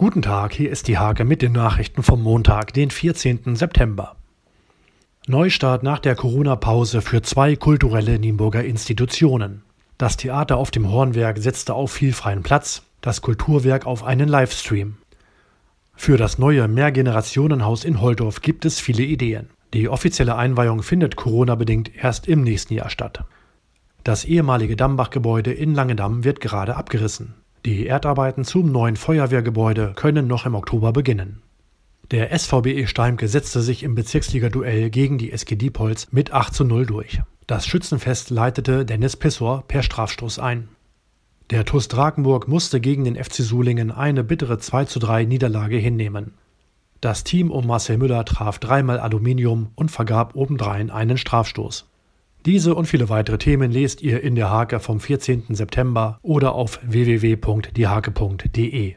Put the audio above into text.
Guten Tag, hier ist die Hake mit den Nachrichten vom Montag, den 14. September. Neustart nach der Corona-Pause für zwei kulturelle Nienburger Institutionen. Das Theater auf dem Hornwerk setzte auf viel freien Platz, das Kulturwerk auf einen Livestream. Für das neue Mehrgenerationenhaus in Holdorf gibt es viele Ideen. Die offizielle Einweihung findet Corona-bedingt erst im nächsten Jahr statt. Das ehemalige Dammbach-Gebäude in Langedamm wird gerade abgerissen. Die Erdarbeiten zum neuen Feuerwehrgebäude können noch im Oktober beginnen. Der SVBE Steimke setzte sich im Bezirksliga-Duell gegen die SG Diepholz mit 8 zu 0 durch. Das Schützenfest leitete Dennis Pissor per Strafstoß ein. Der TuS Drakenburg musste gegen den FC Sulingen eine bittere 2 zu 3 Niederlage hinnehmen. Das Team um Marcel Müller traf dreimal Aluminium und vergab obendrein einen Strafstoß. Diese und viele weitere Themen lest ihr in der Hake vom 14. September oder auf www.diehake.de.